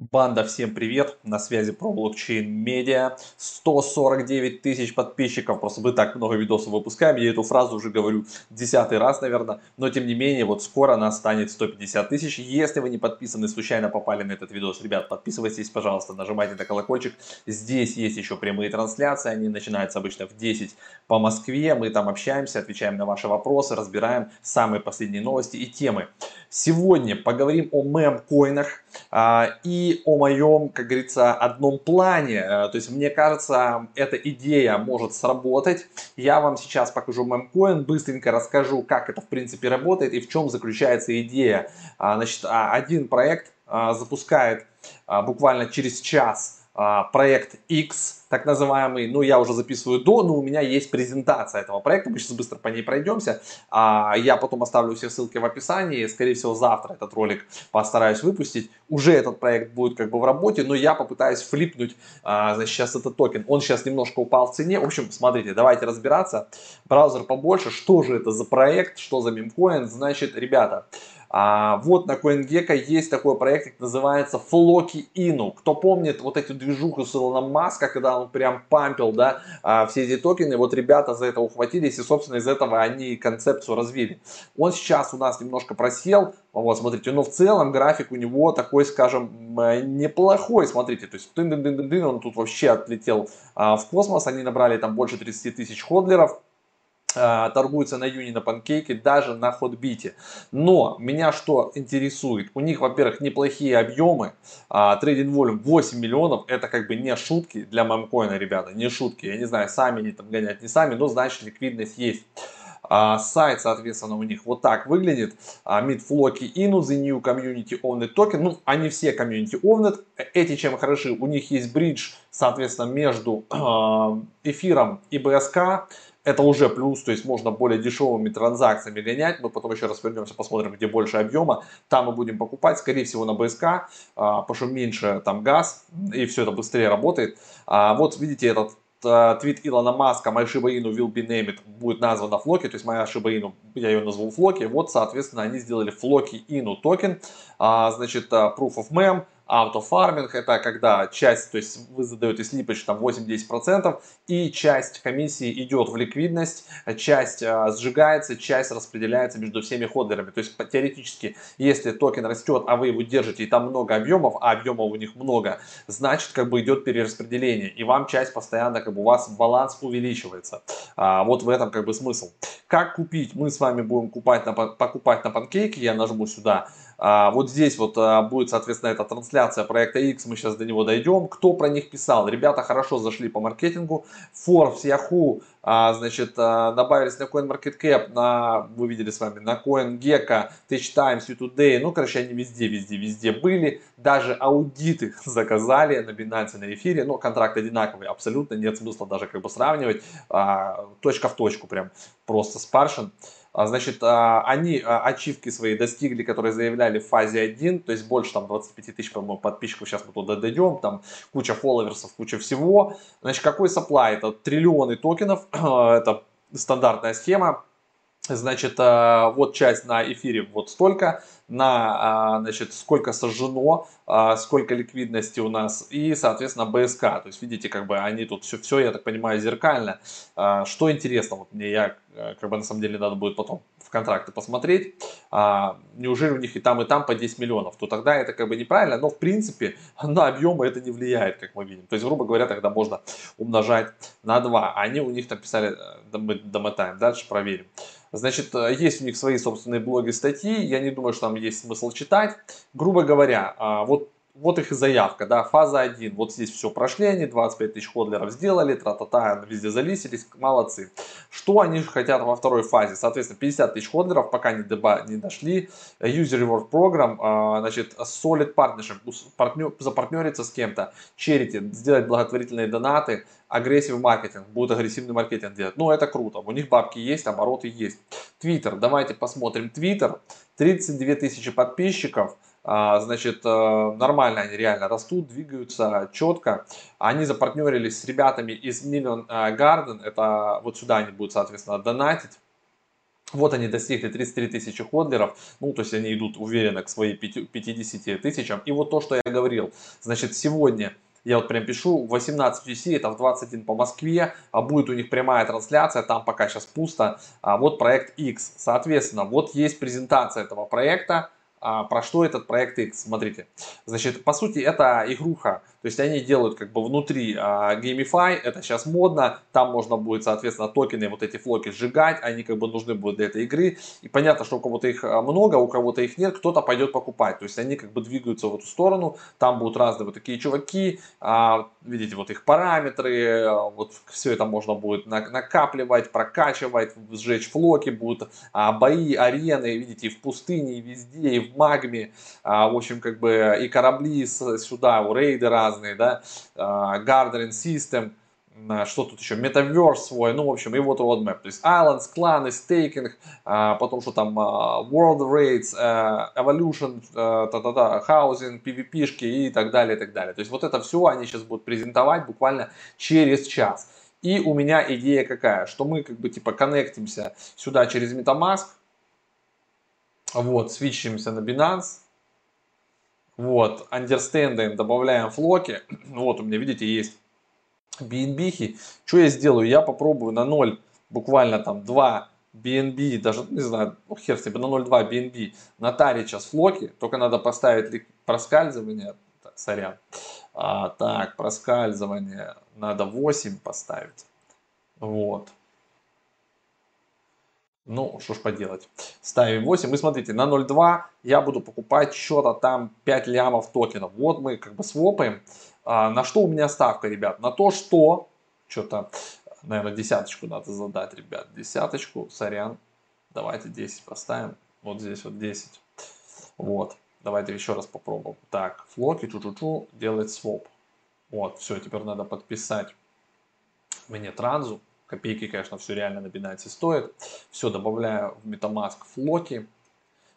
Банда, всем привет! На связи про блокчейн медиа. 149 тысяч подписчиков. Просто мы так много видосов выпускаем. Я эту фразу уже говорю десятый раз, наверное. Но тем не менее, вот скоро нас станет 150 тысяч. Если вы не подписаны, случайно попали на этот видос, ребят, подписывайтесь, пожалуйста, нажимайте на колокольчик. Здесь есть еще прямые трансляции. Они начинаются обычно в 10 по Москве. Мы там общаемся, отвечаем на ваши вопросы, разбираем самые последние новости и темы. Сегодня поговорим о мем-коинах а, и о моем, как говорится, одном плане. А, то есть, мне кажется, эта идея может сработать. Я вам сейчас покажу мемкоин, быстренько расскажу, как это в принципе работает и в чем заключается идея. А, значит, один проект запускает буквально через час а, проект X, так называемый, ну я уже записываю до, но у меня есть презентация этого проекта, мы сейчас быстро по ней пройдемся, а, я потом оставлю все ссылки в описании, скорее всего завтра этот ролик постараюсь выпустить, уже этот проект будет как бы в работе, но я попытаюсь флипнуть, а, значит, сейчас этот токен, он сейчас немножко упал в цене, в общем, смотрите, давайте разбираться, браузер побольше, что же это за проект, что за мемкоин, значит, ребята, а, вот на CoinGecko есть такой проект, как называется Floki Inu. Кто помнит вот эту движуху с Илоном Маска, когда он прям пампил, да, а, все эти токены, вот ребята за это ухватились и, собственно, из этого они концепцию развили. Он сейчас у нас немножко просел, вот, смотрите, но в целом график у него такой, скажем, неплохой, смотрите, то есть дын он тут вообще отлетел а, в космос, они набрали там больше 30 тысяч ходлеров, торгуются на Юни, на Панкейке, даже на Ходбите. Но меня что интересует? У них, во-первых, неплохие объемы. Трейдинг волюм 8 миллионов. Это как бы не шутки для мемкоина, ребята. Не шутки. Я не знаю, сами они там гонять, не сами, но значит ликвидность есть. А, сайт, соответственно, у них вот так выглядит. А, Midflocky Inu, The New Community Owned Token. Ну, они все Community Owned. Эти чем хороши? У них есть бридж, соответственно, между эфиром и BSK это уже плюс, то есть можно более дешевыми транзакциями гонять, мы потом еще раз вернемся, посмотрим, где больше объема, там мы будем покупать, скорее всего на БСК, а, потому что меньше там газ, и все это быстрее работает. А, вот видите этот а, твит Илона Маска «My Shiba Inu will be named» будет названа Флоки, то есть моя Shiba Inu, я ее назвал Флоки, вот, соответственно, они сделали Floki Inu токен, значит, Proof of Meme, Autofarming это когда часть, то есть вы задаете slippage там 8-10% и часть комиссии идет в ликвидность, часть а, сжигается, часть распределяется между всеми ходлерами. То есть теоретически, если токен растет, а вы его держите и там много объемов, а объемов у них много, значит как бы идет перераспределение и вам часть постоянно как бы у вас баланс увеличивается. А, вот в этом как бы смысл. Как купить? Мы с вами будем купать на, покупать на панкейке. Я нажму сюда. А, вот здесь вот а, будет, соответственно, эта трансляция проекта X. Мы сейчас до него дойдем. Кто про них писал? Ребята хорошо зашли по маркетингу. Forbes, Yahoo, а, значит, добавились на CoinMarketCap, на, вы видели с вами, на CoinGecko, Tech Times, U-Today. Ну, короче, они везде, везде, везде были. Даже аудиты заказали на Binance, на эфире. Но контракт одинаковый, абсолютно нет смысла даже как бы сравнивать. Точка в точку прям, просто спаршен. А, значит, а, они а, ачивки свои достигли, которые заявляли в фазе 1, то есть больше там 25 тысяч, по-моему, подписчиков, сейчас мы туда дойдем, там куча фолловерсов, куча всего. Значит, какой supply? Это триллионы токенов, это стандартная схема. Значит, вот часть на эфире вот столько, на, значит, сколько сожжено, сколько ликвидности у нас и, соответственно, БСК. То есть, видите, как бы они тут все, все я так понимаю, зеркально. Что интересно, вот мне я как бы на самом деле надо будет потом в контракты посмотреть, а, неужели у них и там, и там по 10 миллионов, то тогда это как бы неправильно, но в принципе на объемы это не влияет, как мы видим. То есть, грубо говоря, тогда можно умножать на 2. Они у них там писали, э, мы домотаем, дальше проверим. Значит, э, есть у них свои собственные блоги, статьи, я не думаю, что там есть смысл читать. Грубо говоря, а, вот вот их заявка, да, фаза 1, вот здесь все прошли они, 25 тысяч ходлеров сделали, тра-та-та, везде залисились, молодцы. Что они хотят во второй фазе? Соответственно, 50 тысяч ходлеров, пока не, деба, не дошли, User Reward Program, а, значит, Solid Partnership, партнер, запартнериться с кем-то, Charity, сделать благотворительные донаты, агрессив маркетинг, будут агрессивный маркетинг делать. Ну, это круто, у них бабки есть, обороты есть. Twitter, давайте посмотрим Twitter, 32 тысячи подписчиков, а, значит, э, нормально они реально растут, двигаются четко. Они запартнерились с ребятами из Million э, Garden, это вот сюда они будут, соответственно, донатить. Вот они достигли 33 тысячи ходлеров, ну, то есть они идут уверенно к своим 50 тысячам. И вот то, что я говорил, значит, сегодня я вот прям пишу, 18 UC, это в 21 по Москве, а будет у них прямая трансляция, там пока сейчас пусто. А вот проект X. Соответственно, вот есть презентация этого проекта. А, про что этот проект X? Смотрите. Значит, по сути, это игруха то есть они делают как бы внутри а, Gamify, это сейчас модно, там можно будет, соответственно, токены, вот эти флоки сжигать, они как бы нужны будут для этой игры. И понятно, что у кого-то их а, много, у кого-то их нет, кто-то пойдет покупать. То есть они как бы двигаются в эту сторону, там будут разные вот такие чуваки, а, видите, вот их параметры, а, вот все это можно будет накапливать, прокачивать, сжечь флоки, будут а, бои, арены, видите, и в пустыне, и везде, и в магме, а, в общем, как бы и корабли сюда, у рейдера, разные, да, а, Gardening System, что тут еще, Metaverse свой, ну, в общем, и вот roadmap, то есть Islands, кланы, Staking, а, потом что там, а, World Rates, Evolution, та-та-та, Housing, PvP-шки и так далее, и так далее. То есть вот это все они сейчас будут презентовать буквально через час. И у меня идея какая, что мы как бы типа коннектимся сюда через MetaMask, вот, свичимся на Binance, вот, understanding, добавляем флоки. Вот у меня, видите, есть BNB. Что я сделаю? Я попробую на 0, буквально там 2 BNB, даже, не знаю, ну, хер себе, на 0.2 BNB на таре сейчас флоки. Только надо поставить проскальзывание. Сорян. А, так, проскальзывание надо 8 поставить. Вот. Ну, что ж поделать. Ставим 8. И смотрите, на 0.2 я буду покупать что-то там 5 лямов токенов. Вот мы как бы свопаем. А, на что у меня ставка, ребят? На то, что... Что-то, наверное, десяточку надо задать, ребят. Десяточку, сорян. Давайте 10 поставим. Вот здесь вот 10. Вот. Давайте еще раз попробуем. Так, флоки, чу-чу-чу, делает своп. Вот, все, теперь надо подписать мне транзу. Копейки, конечно, все реально на Binance стоит. Все добавляю в MetaMask флоки.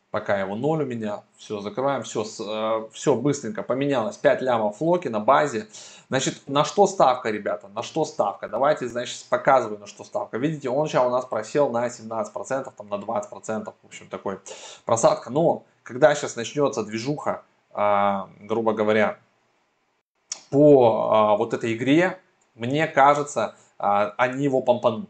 Пока его ноль у меня. Все, закрываем. Все, э, все быстренько поменялось. 5 лямов флоки на базе. Значит, на что ставка, ребята? На что ставка? Давайте, значит, показываю, на что ставка. Видите, он сейчас у нас просел на 17%, там на 20%. В общем, такой просадка. Но, когда сейчас начнется движуха, а, грубо говоря, по а, вот этой игре, мне кажется, они его помпанут.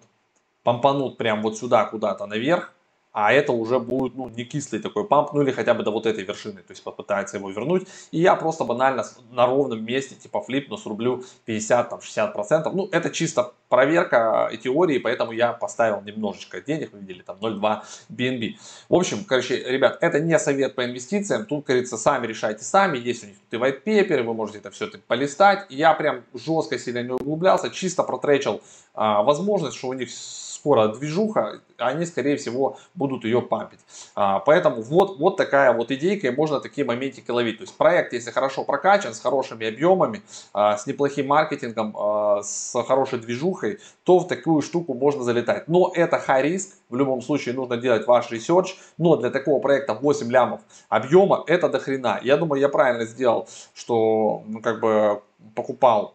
Помпанут прям вот сюда куда-то наверх, а это уже будет ну, не кислый такой памп, ну или хотя бы до вот этой вершины, то есть попытается его вернуть. И я просто банально на ровном месте типа флипну, срублю 50-60%. Ну это чисто проверка и теории, поэтому я поставил немножечко денег, вы видели там 0,2 BNB. В общем, короче, ребят, это не совет по инвестициям, тут, говорится, сами решайте сами, есть у них тут и white paper, вы можете это все это полистать. Я прям жестко сильно не углублялся, чисто протречил а, возможность, что у них скоро движуха, они, скорее всего, будут ее пампить. А, поэтому вот, вот такая вот идейка, и можно такие моментики ловить. То есть проект, если хорошо прокачан, с хорошими объемами, а, с неплохим маркетингом, а, с хорошей движухой, то в такую штуку можно залетать. Но это high risk, в любом случае нужно делать ваш research, но для такого проекта 8 лямов объема это до хрена. Я думаю, я правильно сделал, что ну, как бы покупал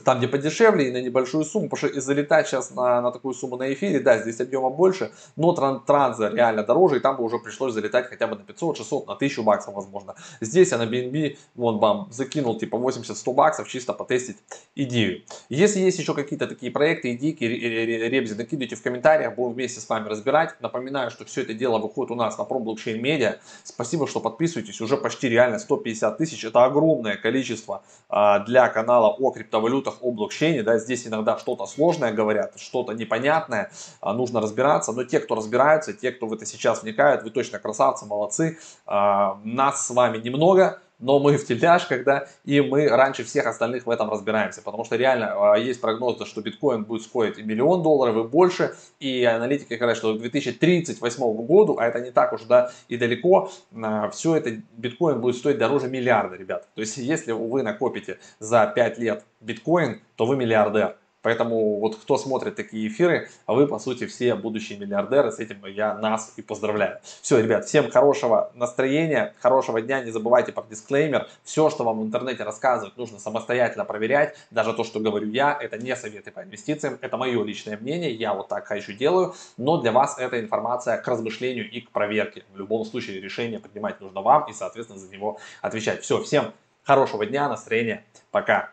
там, где подешевле и на небольшую сумму, потому что и залетать сейчас на, на такую сумму на эфире, да, здесь объема больше, но тран, транза реально дороже, и там бы уже пришлось залетать хотя бы на 500, 600, на 1000 баксов, возможно. Здесь я на BNB, вон, бам, закинул типа 80-100 баксов, чисто потестить идею. Если есть еще какие-то такие проекты, идейки, ребзи, накидывайте в комментариях, будем вместе с вами разбирать. Напоминаю, что все это дело выходит у нас на Pro Blockchain Media. Спасибо, что подписываетесь, уже почти реально 150 тысяч, это огромное количество а, для канала о криптовалютах валютах, о блокчейне, да, здесь иногда что-то сложное говорят, что-то непонятное, а, нужно разбираться, но те, кто разбираются, те, кто в это сейчас вникают, вы точно красавцы, молодцы, а, нас с вами немного, но мы в тельняшках, да, и мы раньше всех остальных в этом разбираемся, потому что реально а, есть прогнозы, что биткоин будет стоить и миллион долларов и больше, и аналитики говорят, что к 2038 году, а это не так уж, да, и далеко, а, все это биткоин будет стоить дороже миллиарда, ребят. То есть, если вы накопите за 5 лет биткоин, то вы миллиардер. Поэтому вот кто смотрит такие эфиры, а вы, по сути, все будущие миллиардеры, с этим я нас и поздравляю. Все, ребят, всем хорошего настроения, хорошего дня, не забывайте про дисклеймер. Все, что вам в интернете рассказывают, нужно самостоятельно проверять. Даже то, что говорю я, это не советы по инвестициям, это мое личное мнение, я вот так хочу делаю, но для вас эта информация к размышлению и к проверке. В любом случае решение принимать нужно вам и, соответственно, за него отвечать. Все, всем хорошего дня, настроения, пока.